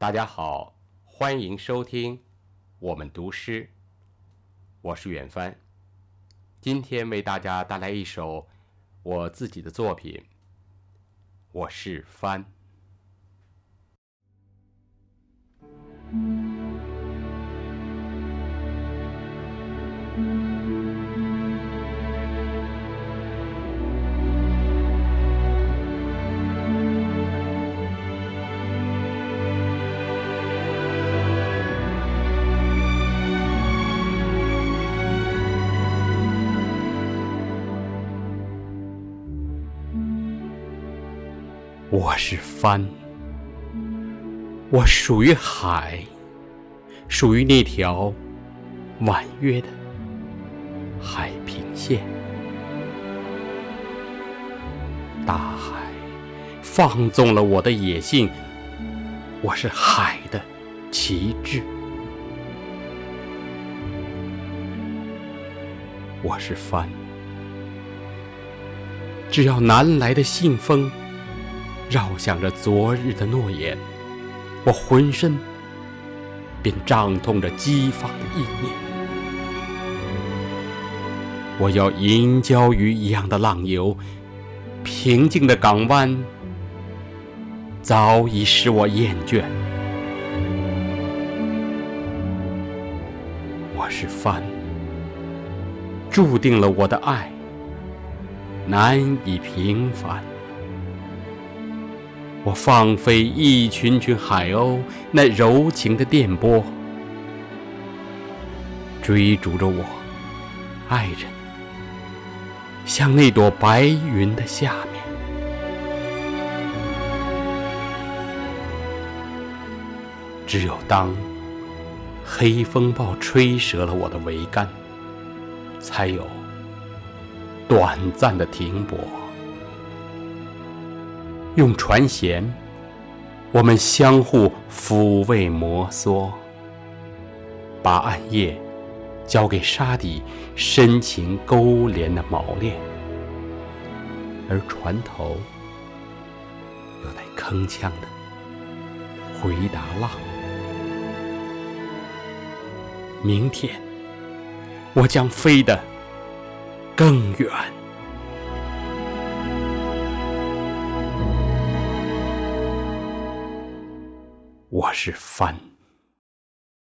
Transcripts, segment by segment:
大家好，欢迎收听我们读诗，我是远帆。今天为大家带来一首我自己的作品。我是帆。我是帆，我属于海，属于那条婉约的海平线。大海放纵了我的野性，我是海的旗帜。我是帆，只要南来的信风。绕想着昨日的诺言，我浑身便胀痛着激放的意念。我要银礁鱼一样的浪游，平静的港湾早已使我厌倦。我是帆，注定了我的爱难以平凡。我放飞一群群海鸥，那柔情的电波，追逐着我，爱人，像那朵白云的下面。只有当黑风暴吹折了我的桅杆，才有短暂的停泊。用船舷，我们相互抚慰摩挲，把暗夜交给沙底深情勾连的锚链，而船头又带铿锵的回答浪。明天，我将飞得更远。我是帆，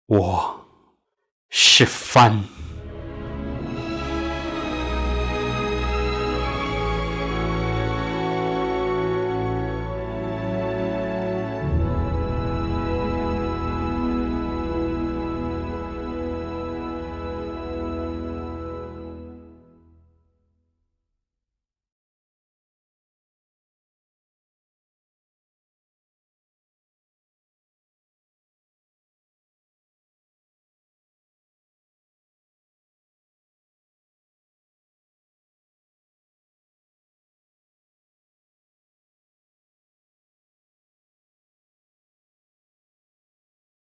我是帆。